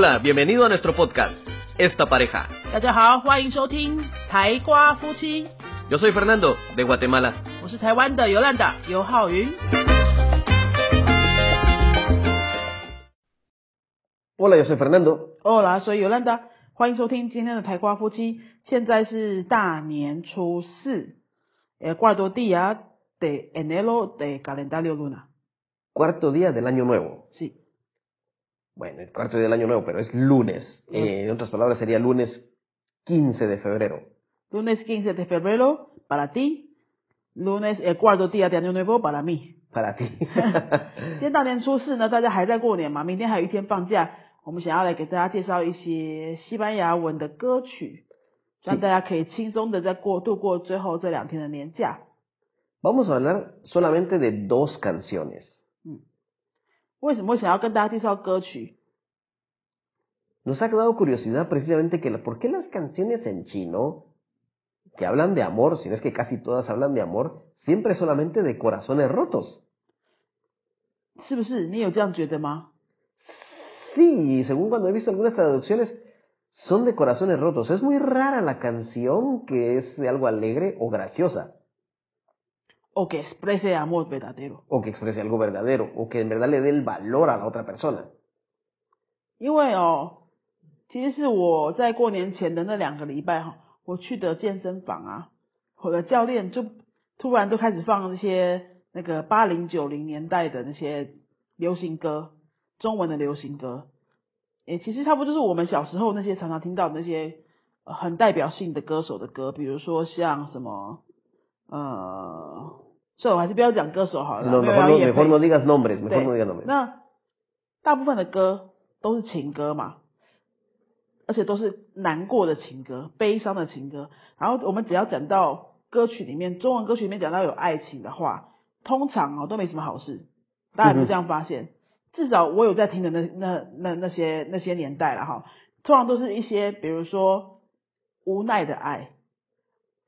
Hola, bienvenido a nuestro podcast, Esta Pareja. 大家好，欢迎收听台瓜夫妻， Yo soy Fernando, de Guatemala. 我是台湾的尤兰达尤浩云。 Hola, yo soy Fernando. Hola，所以尤兰达，欢迎收听今天的台瓜夫妻。现在是大年初四，呃，cuarto día de enero de calendario luna。 Cuarto día del año nuevo. Sí， Bueno, el cuarto día del año nuevo, pero es lunes. Eh, en otras palabras, sería lunes 15 de febrero. lunes 15 de febrero para ti，lunes el cuarto día de año nuevo para mí。 Para ti. 今天大年初四呢，大家还在过年嘛，明天还有一天放假，我们想要来给大家介绍一些西班牙文的歌曲，让大家可以轻松的在过度过最后这两天的年假。 Vamos a hablar solamente de dos canciones. 为什么会想要跟大家介绍歌曲？ Nos ha dado curiosidad precisamente que la- por qué las canciones en chino que hablan de amor, si no es que casi todas hablan de amor, siempre solamente de corazones rotos. 是不是？你有这样觉得吗？ Sí, según cuando he visto algunas traducciones, son de corazones rotos. Es muy rara la canción que es de algo alegre o graciosa, O que exprese amor verdadero？o que exprese algo verdadero, o que en verdad le dé el valor a la otra persona. 因为哦，其实是我在过年前的那两个礼拜哈，我去的健身房啊，我的教练就突然就开始放这些那个八零九零年代的那些流行歌，中文的流行歌。诶，其实差不多就是我们小时候那些常常听到的那些、呃很代表性的歌手的歌，比如说像什么呃，所以我还是不要讲歌手好了，No, 没有 mejor, no, 业 mejor no digas nombres, mejor 对 no digas nombres. 那大部分的歌都是情歌嘛，而且都是难过的情歌、悲伤的情歌。然后我们只要讲到歌曲里面，中文歌曲里面讲到有爱情的话，通常哦都没什么好事。大家有没有这样发现？至少我有在听的那那那那些那些年代了哈，通常都是一些比如说无奈的爱、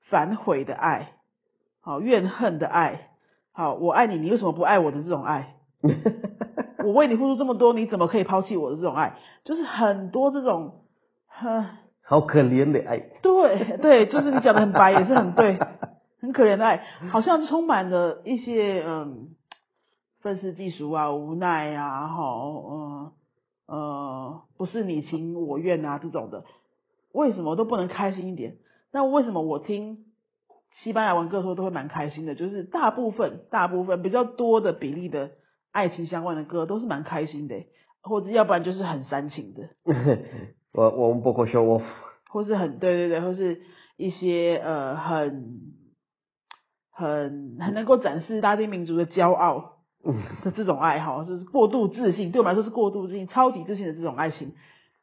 反悔的爱、好怨恨的爱、好我爱你，你为什么不爱我的这种爱？我为你付出这么多，你怎么可以抛弃我的这种爱？就是很多这种，哼，How caliente, ay. 对对，就是你讲的很白，也是很对，很可怜的爱，好像充满了一些嗯愤世嫉俗啊、无奈啊，好，嗯呃，不是你情我愿啊这种的，为什么都不能开心一点？那为什么我听西班牙文歌的时候都会蛮开心的？就是大部分大部分比较多的比例的爱情相关的歌都是蛮开心的，或者要不然就是很煽情的。o, o un poco show off. 或是很对对对，或是一些呃很很很能够展示拉丁民族的骄傲 的这种爱好，就是过度自信，对我们来说是过度自信、超级自信的这种爱情，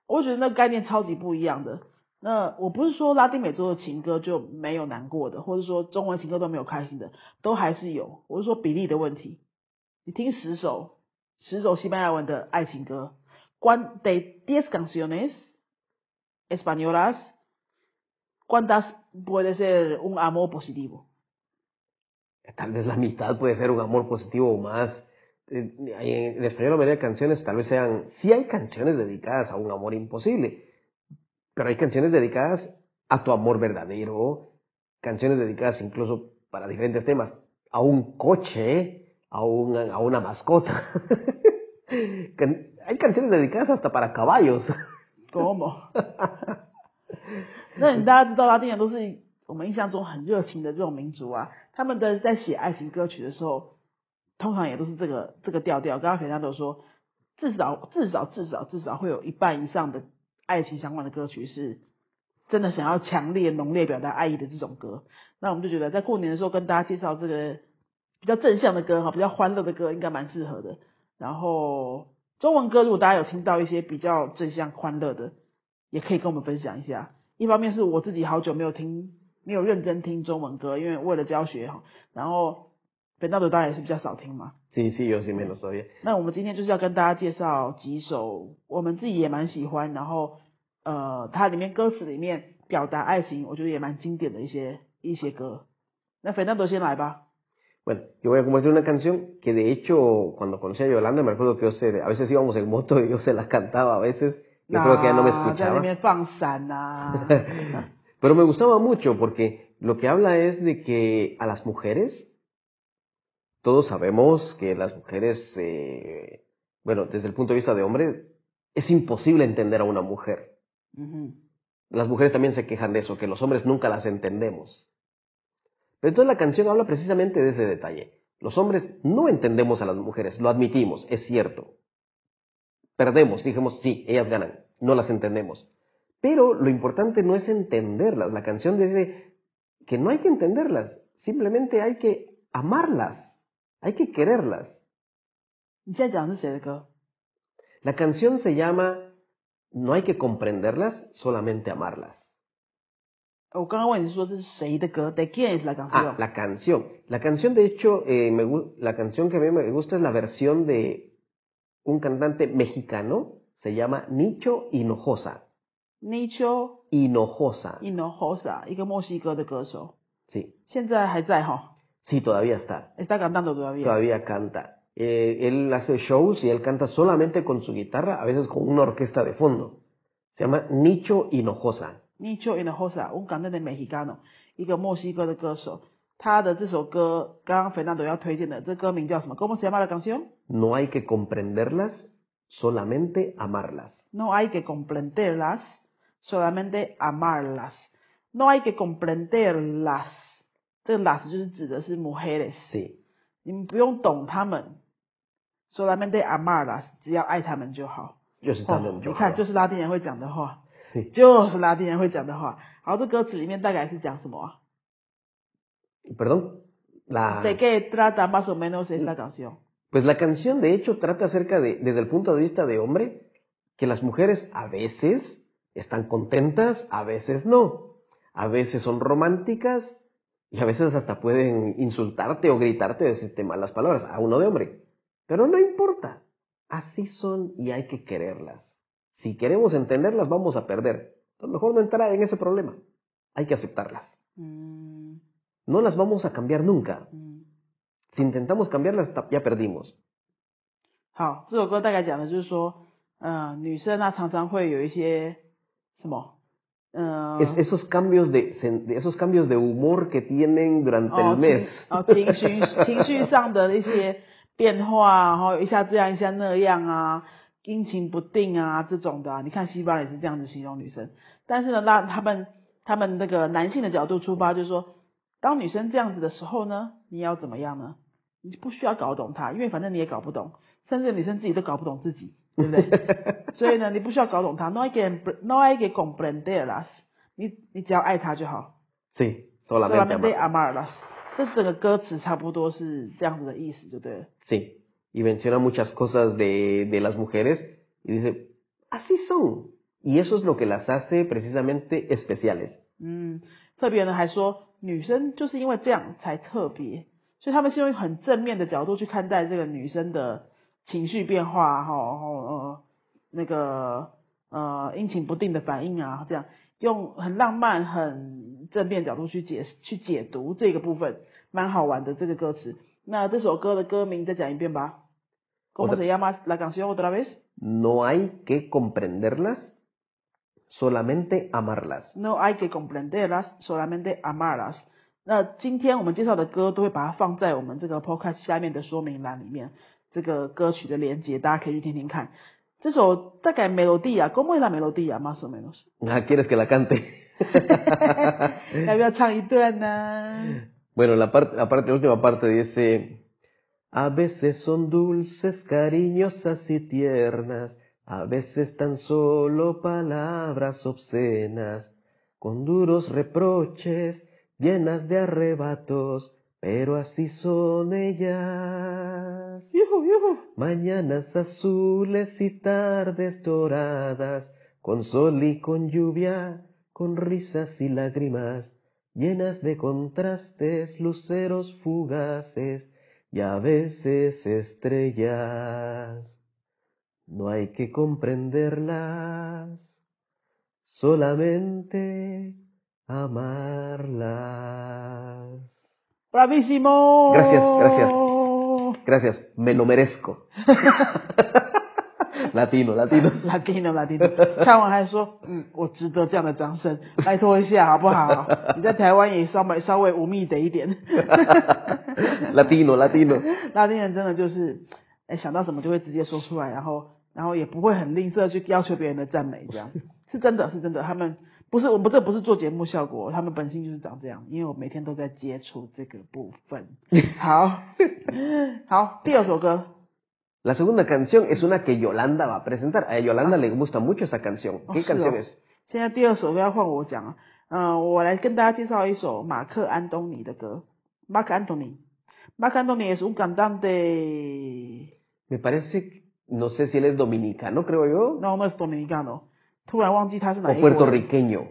我觉得那概念超级不一样的。那我不是说拉丁美洲的情歌就没有难过的，或者说中文情歌都没有开心的，都还是有。我是说比例的问题。你听十首十首西班牙文的爱情歌，cuan de diez canciones españolas, ¿cuántas puede ser un amor positivo? Tal vez la mitad puede ser un amor positivo o más. en en español la mayoría de canciones tal vez sean, sí hay canciones dedicadas a un amor imposible, pero hay canciones dedicadas a tu amor verdadero, canciones dedicadas incluso para diferentes temas, a un coche, a, un, a una mascota. Can- hay canciones dedicadas hasta para caballos. ¿Cómo? 那你大家知道拉丁人都是我们印象中很热情的这种民族啊，他们的在写爱情歌曲的时候，通常也都是这个这个调调。刚刚肥家都说，至少至少至少至少会有一半以上的 爱情相关的歌曲是真的想要强烈浓烈表达爱意的这种歌。那我们就觉得在过年的时候跟大家介绍这个比较正向的歌哈，比较欢乐的歌应该蛮适合的。然后中文歌如果大家有听到一些比较正向欢乐的，也可以跟我们分享一下。一方面是我自己好久没有听，没有认真听中文歌，因为为了教学哈。然后本道的当然也是比较少听嘛。Sí, sí, yo sí me lo sabía. 那我们今天就是要跟大家介绍几首我们自己也蛮喜欢，然后呃，它里面歌词里面表达爱情，我觉得也蛮经典的一些一些歌。那肥道德先来吧。 Bueno, yo voy a compartir una canción que de hecho cuando conocí a Yolanda me acuerdo que yo se, a veces íbamos en moto y yo se la cantaba a veces Yo creo que ya no me 那在那 escuchaba. 边放闪呐、 Pero me gustaba mucho porque lo que habla es de que a las mujeres, todos sabemos que las mujeres, eh, bueno, desde el punto de vista de hombre, es imposible entender a una mujer. Las mujeres también se quejan de eso, que los hombres nunca las entendemos. Pero entonces la canción habla precisamente de ese detalle. Los hombres no entendemos a las mujeres, lo admitimos, es cierto. Perdemos, dijimos, sí, ellas ganan, no las entendemos. Pero lo importante no es entenderlas. La canción dice que no hay que entenderlas, simplemente hay que amarlas, hay que quererlas. 你现在讲的是谁的歌？ La canción se llama No hay que comprenderlas, solamente amarlas. 我刚刚问你是说这是谁的歌？¿De quién es la canción？、 Ah, la canción. La canción, de hecho, eh, me gu- la canción que a mí me gusta es la versión de un cantante mexicano, se llama Nicho Hinojosa. Nicho Hinojosa. Hinojosa，一个墨西哥的歌手， Sí, 现在还在哈 sí, todavía está. está cantando todavía。 Todavía canta. Eh, él hace shows y él canta solamente con su guitarra, a veces con una orquesta de fondo. Se llama Nicho Hinojosa. Nicho Hinojosa，un cantante mexicano，一个墨西哥的歌手。他的这首歌，刚刚 Fernando 要推荐的，这歌名叫什么？¿Cómo se llama la canción？ No hay que comprenderlas, solamente amarlas. No hay que comprenderlas, solamente amarlas. No hay que comprenderlas， 这个 las 就是指的是 mujeres， Sí, 你们不用懂他们，solamente amarlas，只要爱他们就好。 yo sí 哦 también. 你 yo 看， creo. 就是拉丁人会讲的话， Sí. 就是拉丁人会讲的话。好，这歌词里面大概是讲什么啊 Perdón. La, ？¿De qué trata más o menos esta canción？ Pues la canción de hecho trata acerca de, desde el punto de vista de hombre, que las mujeres a veces están contentas, a veces no. A veces son románticas y a veces hasta pueden insultarte o gritarte o decirte malas palabras a uno de hombre. Pero no importa. Así son y hay que quererlas. Si queremos entenderlas vamos a perder. A lo mejor no entrar en ese problema. Hay que aceptarlas. 嗯 No las vamos a cambiar nunca. 嗯， Si intentamos cambiarlas ya perdimos. 好，这首歌大概讲的就是说，呃，女生啊常常会有一些什么， 呃，Es- esos cambios de, esos cambios de humor que tienen durante 哦 el mes. 情哦情绪 情绪上的一些变化，然后一下这样一下那样啊，阴晴不定啊这种的啊、你看西巴也是这样子形容女生，但是呢，那他们他们那个男性的角度出发，就是说，当女生这样子的时候呢，你要怎么样呢？你不需要搞懂她，因为反正你也搞不懂，甚至女生自己都搞不懂自己，对不对？所以呢，你不需要搞懂他，no hay que no hay que comprenderlas，你你只要爱他就好。Sí, solamente solamente amar. amarlas。这整个歌词差不多是这样子的意思，就对了。Sí. Y menciona muchas cosas de, de las mujeres y dice, así son. Y eso es lo que las hace precisamente especiales. 嗯，特别呢还说女生就是因为这样才特别，所以他们是用很正面的角度去看待这个女生的情绪变化，哈，然后呃那个呃阴晴不定的反应啊，这样用很浪漫、很正面角度去解去解读这个部分，蛮好玩的这个歌词。那这首歌的歌名再讲一遍吧。¿Cómo se llama la canción otra vez? No hay que comprenderlas, solamente amarlas. No hay que comprenderlas, solamente amarlas。那今天我们介绍的歌都会把它放在我们这个 podcast 下面的说明栏里面，这个歌曲的连接大家可以去听听看。这首大概 melodía, ¿cómo es la melodía más o menos？ Ah, ¿Quieres que la cante? 要不要唱一段呢？ Bueno, la parte, la parte, la última parte dice, a veces son dulces, cariñosas y tiernas, a veces tan solo palabras obscenas, con duros reproches, llenas de arrebatos, pero así son ellas. Yuhu, yuhu. Mañanas azules y tardes doradas, con sol y con lluvia, con risas y lágrimas, llenas de contrastes, luceros fugaces y a veces estrellas. No hay que comprenderlas, solamente amarlas. Bravísimo. Gracias, gracias. Gracias, me lo merezco. latino latino latino latino，看完还说，嗯，我值得这样的掌声，拜托一下好不好？你在台湾也稍微稍微无密的一点。latino latino，拉丁人真的就是，哎，想到什么就会直接说出来，然后然后也不会很吝啬去要求别人的赞美，这样是真的是真的。他们不是我们这不是做节目效果，他们本性就是长这样，因为我每天都在接触这个部分。好，好，第二首歌， La segunda canción es una que Yolanda va a presentar. A Yolanda le gusta mucho esa canción. ¿Qué Oh, sí, canción oh. es? 现在第二首歌要换我讲啊，嗯、我来跟大家介绍一首马克安东尼的歌，Mark Anthony。Mark Anthony es un cantante Me parece, no sé si él es dominicano, creo yo, No, no es dominicano. 突然忘记他是哪 o 一国人 puertorriqueño.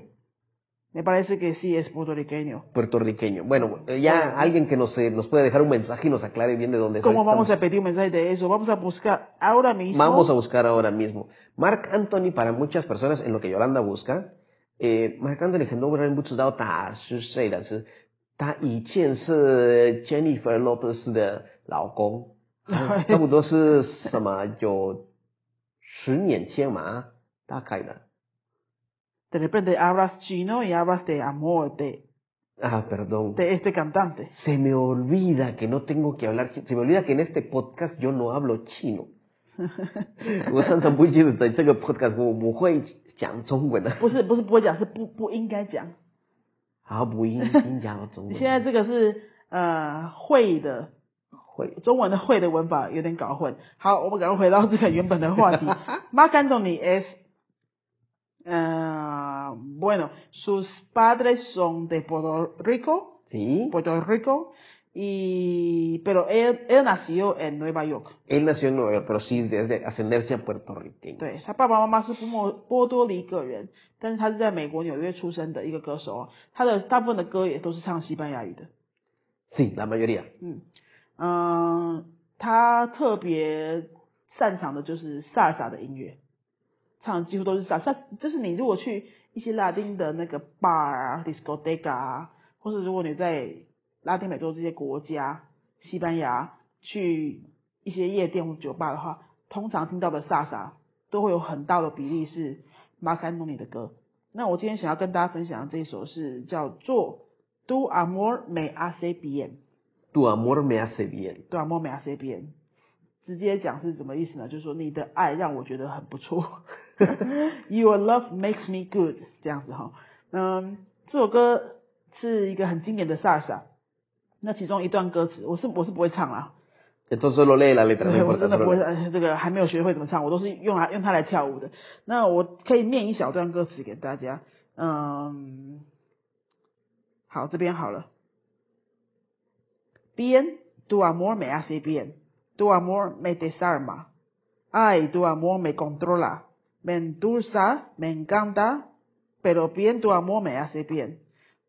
Me parece que sí es puertorriqueño. Puertorriqueño. Bueno, eh, ya alguien que nos, eh, nos puede dejar un mensaje y nos aclare bien de dónde ¿Cómo soy. vamos a Estamos- pedir un mensaje de eso? Vamos a buscar ahora mismo. Vamos a buscar ahora mismo. Mark Anthony, para muchas personas, en lo que Yolanda busca, eh, Mark Anthony 很多人不知道他是谁，但是他以前是 Jennifer Lopez 的老公，差不多是什么有十年前嘛，大概的。 De repente hablas chino y hablas de amor de, Ah, perdón. de este cantante. Se me olvida que no tengo que hablar, chi- se me olvida que en este podcast yo no hablo chino. 我常常不记得在这个 podcast 我不会讲中文的。不是不是不会讲，是不不应该讲。啊，不应应讲中文。现在这个是呃会的会中文的会的文法有点搞混。好，我们赶快回到这个原本的话题。Marc Anthony es Uh, bueno, sus padres son de Puerto Rico, Sí. Puerto Rico, y pero él, él nació en Nueva York. Él nació en Nueva York, pero sí es de ascendencia puertorriqueña. 对他爸爸妈妈是波波多黎各人，但是他是在美国纽约出生的一个歌手啊。他的大部分的歌也都是唱西班牙语的。 Sí, la mayoría. 嗯嗯，他特别擅长的就是萨尔萨的音乐， 唱的几乎都是萨萨，就是你如果去一些拉丁的那个 bar 啊、discoteca 啊，或是如果你在拉丁美洲这些国家，西班牙去一些夜店或酒吧的话，通常听到的萨萨都会有很大的比例是马卡诺尼的歌。那我今天想要跟大家分享的这一首是叫做《Tu Amor Me Hace Bien》。Tu amor me hace bien. 对啊，莫美亚 C 边，直接讲是什么意思呢？就是说你的爱让我觉得很不错，Your love makes me good 这样子哈。嗯，这首歌是一个很经典的萨尔萨，那其中一段歌词我是我是不会唱啦，Entonces solo lee la letra, 对 我真的不会这个还没有学会怎么唱，我都是用来用它来跳舞的。那我可以念一小段歌词给大家，嗯，好，这边好了。Bien, tu amor me hace bien, tu amor me desarma, ay, tu amor me controla, me endulza, me encanta, pero bien tu amor me hace bien,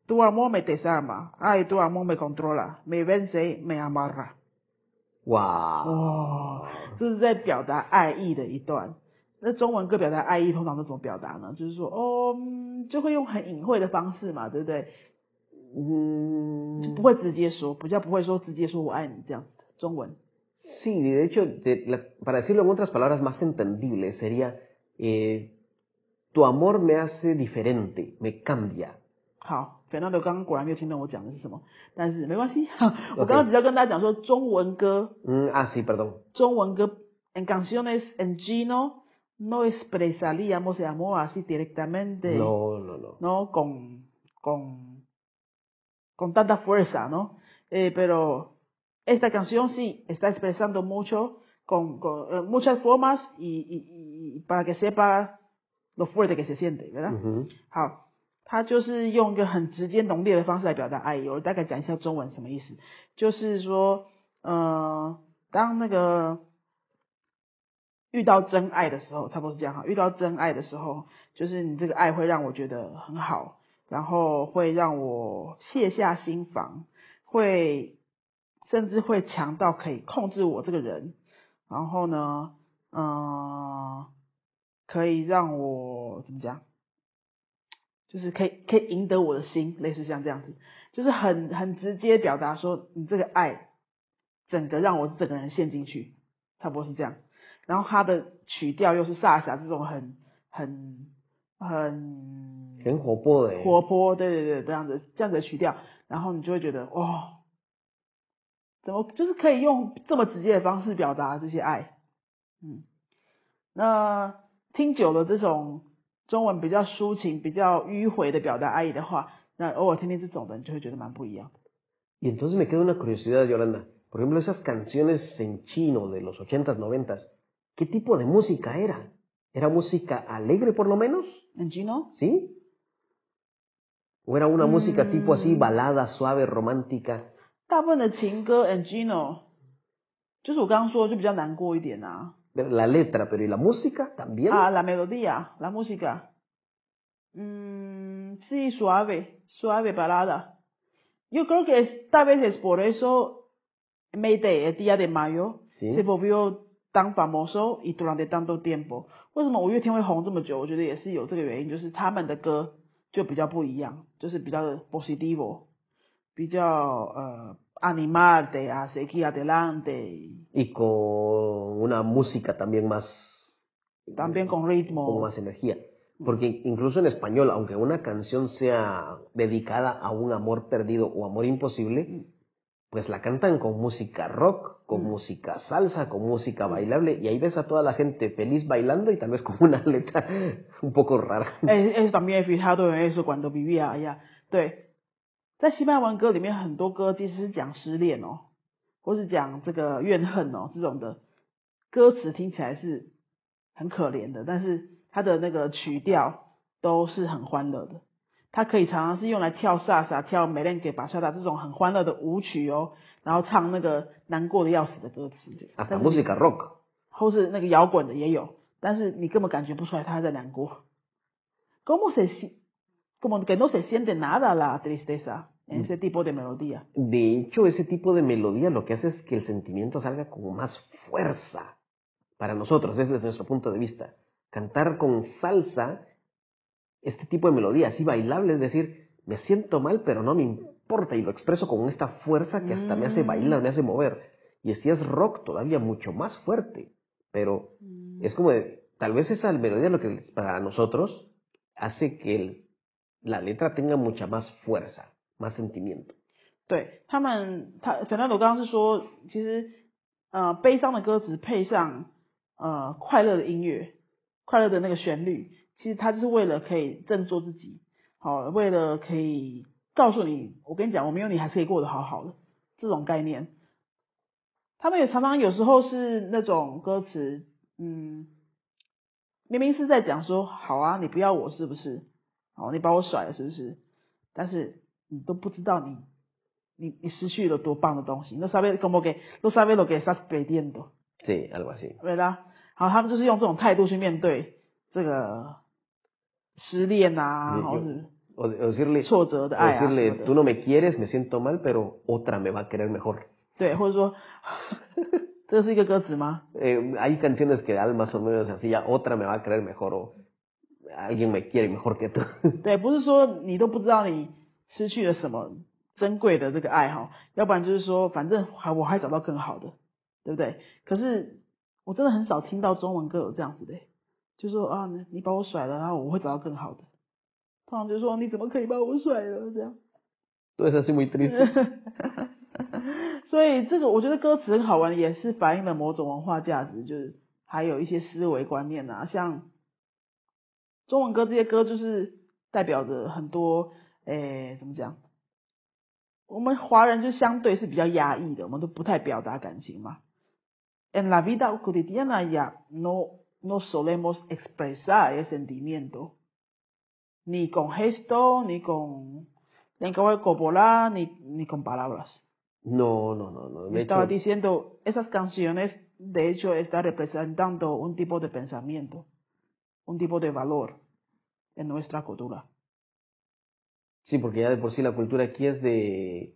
tu amor me desarma, ay, tu amor me controla, me vence, me amarra。Wow. 哇，这是在表达爱意的一段。那中文歌表达爱意通常都怎么表达呢？就是说，哦，嗯就会用很隐晦的方式嘛，对不对？Mm, 就不会直接说，比较不会说直接说我爱你这样子的。中文 Sí, de hecho, de la- para decirlo en otras palabras más entendibles, sería, eh, tu amor me hace diferente, me cambia. 好，Fernando 刚刚果然没有听懂我讲的是什么，但是没关系。我刚刚只要跟大家讲说，中文歌， Mm, ah, sí, perdón. 中文歌，en canciones en chino no expresaríamos el amor así directamente。 No, no, no. ¿no? Con, con, con tanta fuerza, ¿no? Eh, pero esta canción sí está expresando mucho, con, con eh, muchas formas y, y, y para que sepa lo fuerte que se siente, ¿verdad? Ujú. 好，他就是用一个很直接浓烈的方式来表达爱意。我大概讲一下中文什么意思，就是说，呃，当那个遇到真爱的时候，差不多是这样哈。遇到真爱的时候，就是你这个爱会让我觉得很好，然后会让我卸下心防，会甚至会强到可以控制我这个人，然后呢，嗯、可以让我怎么讲？就是可以可以赢得我的心，类似像这样子，就是很很直接表达说你这个爱，整个让我整个人陷进去，差不多是这样。然后他的曲调又是萨霞这种很很很很活泼的，活泼，对对对，这样子这样子的曲调，然后你就会觉得哇，怎么就是可以用这么直接的方式表达这些爱，嗯，那听久了这种中文比较抒情、比较迂回的表达爱意的话，那偶尔听听这种的，你就会觉得蛮不一样。 Y entonces me queda una curiosidad, Yolanda. Por ejemplo, esas canciones en chino de los ochentas, noventas, ¿qué tipo de música era? ¿Era música alegre por lo menos? And you know? ¿Sí? ¿O era una música tipo así, Mm. balada, suave, romántica? 大部分的情歌 and Gino，就是我刚刚说的就比较难过一点啊。 La letra, pero ¿y la música también? Ah, la melodía, la música. Mm, sí, suave, suave balada. Yo creo que es- tal vez es por eso Mayday, el día de mayo, Sí. se volvió tan famoso y durante tanto tiempo. 为什么五月天会红这么久？我觉得也是有这个原因，就是他们的歌就比较不一样，就是比较 positivo， 比较呃 animal de a seguir adelante， Y con una música también más... también con con ritmo。 más energía. Porque incluso en español, aunque una canción sea dedicada a un amor perdido o amor imposible, pues la cantan con música rock, con Mm. música salsa, con música bailable, y ahí ves a toda la gente feliz bailando y tal vez con una letra un poco rara. 哎，哎，también he fijado en eso cuando vivía allá。对， 在西班牙文歌里面，很多歌其实是讲失恋哦，或是讲这个怨恨哦这种的，歌词听起来是很可怜的，但是它的那个曲调都是很欢乐的。它可以常常是用来跳萨萨、跳梅兰给巴萨达这种很欢乐的舞曲哦，然后唱那个难过的要死的歌词 música rock. 或是那个摇滚的也有，但是你根本感觉不出来他在难过。¿Cómo se como que no se siente nada la tristeza en ese tipo de melodía? De hecho, ese tipo de melodía lo que hace es que el sentimiento salga con más fuerza. Para nosotros, ese es nuestro punto de vista. Cantar con salsa, este tipo de melodía así bailable, es decir, me siento mal, pero no me importa y lo expreso con esta fuerza que hasta me hace Mm. bailar, me hace mover. Y si es rock, todavía mucho más fuerte. Pero es como, de- tal vez esa melodía lo que para nosotros hace que el- la letra tenga mucha más fuerza, más sentimiento. 对他们，他反正我刚刚是说，其实呃悲伤的歌词配上呃快乐的音乐，快乐的那个旋律，其实他就是为了可以振作自己，好、为了可以告诉你，我跟你讲，我没有你还是可以过得好好的这种概念。他们也常常有时候是那种歌词，嗯，明明是在讲说，好啊，你不要我是不是？好，你把我甩了是不是？但是你都不知道你你你失去了多棒的东西，no sabes como que no sabes lo que estás perdiendo， Sí, algo así. 对啦。好，他们就是用这种态度去面对这个失恋啊，有或是 O, de- o decirle, 挫折的 o 爱啊什么 decirle, 的 tú no me quieres, me siento mal, pero otra me va a querer mejor. 对，或者说这是一个歌词吗？ Eh, hay canciones que dan más o menos así, ya otra me va a querer mejor o alguien me quiere mejor que tú. 对，不是说你都不知道你失去了什么珍贵的这个爱哈，要不然就是说反正还我还找到更好的，对不对？可是我真的很少听到中文歌有这样子的，就说啊你你把我甩了，然后我会找到更好的。通常就说你怎么可以把我甩了这样。Todo es así muy triste. 所以这个我觉得歌词很好玩，也是反映了某种文化价值，就是还有一些思维观念啊，像中文歌这些歌就是代表着很多，诶，怎么讲？我们华人就相对是比较压抑的，我们都不太表达感情嘛。En la vida cotidiana ya no no solemos expresar el sentimiento, ni con gesto, ni con lenguaje corporal, ni ni con palabras. No, no, no, no. Me De estaba hecho, diciendo, esas canciones de hecho están representando un tipo de pensamiento, un tipo de valor en nuestra cultura. sí, porque ya de por sí la cultura aquí es de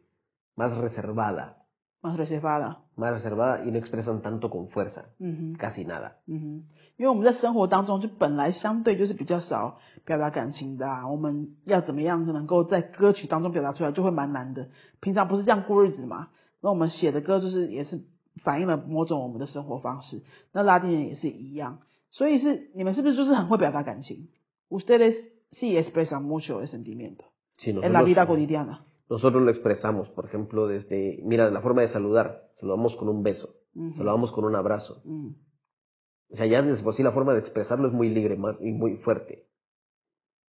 más reservada, más reservada. más reservada y no expresan tanto con fuerza, 嗯哼， casi nada. 嗯哼，因为我们在生活当中就本来相对就是比较少表达感情的、啊，我们要怎么样能够在歌曲当中表达出来，就会蛮难的。平常不是这样过日子嘛，那我们写的歌就是也是 反映了某种我们的生活方式。那拉丁人也是一样， 所以是你们是不是就是很会表达感情？Ustedes sí expresan mucho el sentimiento Sí, en la nosotros, vida cotidiana. nosotros lo expresamos, por ejemplo, desde, mira, la forma de saludar, saludamos con un beso, Ujú. saludamos con un abrazo. 嗯， O sea, ya de por sí la forma de expresarlo es muy libre más, y muy fuerte.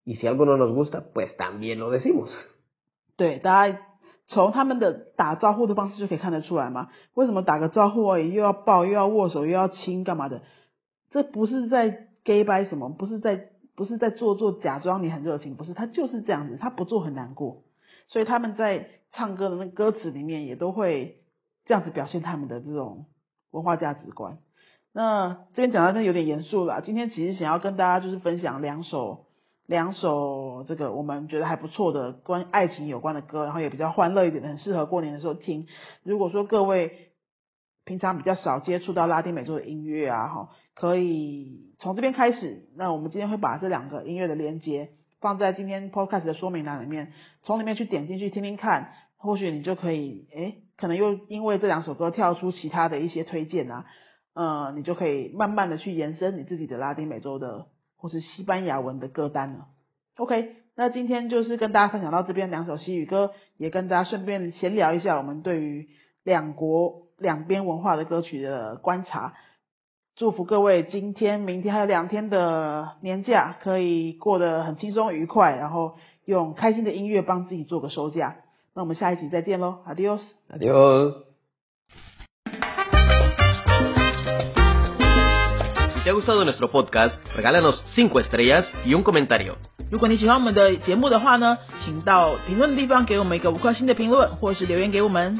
Y si algo no nos gusta, pues también lo decimos. 对，大家从他们的打招呼的方式就可以看得出来嘛。为什么打个招呼而已，又要抱，又要握手，又要亲，干嘛的？ 这不是在 gay 掰什么，不是在不是在做做假装你很热情，不是，他就是这样子，他不做很难过。所以他们在唱歌的那歌词里面也都会这样子表现他们的这种文化价值观。那这边讲到真的有点严肃了，今天其实想要跟大家就是分享两首两首这个我们觉得还不错的关爱情有关的歌，然后也比较欢乐一点的，很适合过年的时候听。如果说各位平常比较少接触到拉丁美洲的音乐啊，哈，可以从这边开始。那我们今天会把这两个音乐的连接放在今天 podcast 的说明栏里面，从里面去点进去听听看，或许你就可以，诶，可能又因为这两首歌跳出其他的一些推荐啊，呃，你就可以慢慢的去延伸你自己的拉丁美洲的或是西班牙文的歌单了。OK，那今天就是跟大家分享到这边两首西语歌，也跟大家顺便闲聊一下我们对于两国两边文化的歌曲的观察。祝福各位今天、明天还有两天的年假，可以过得很轻松愉快，然后用开心的音乐帮自己做个收假。那我们下一集再见喽，Adios。Adiós. Si te ha gustado nuestro podcast, regálanos 5 estrellas y un comentario. 如果你喜欢我们的节目的话呢，请到评论的地方给我们一个五颗星的评论，或是留言给我们。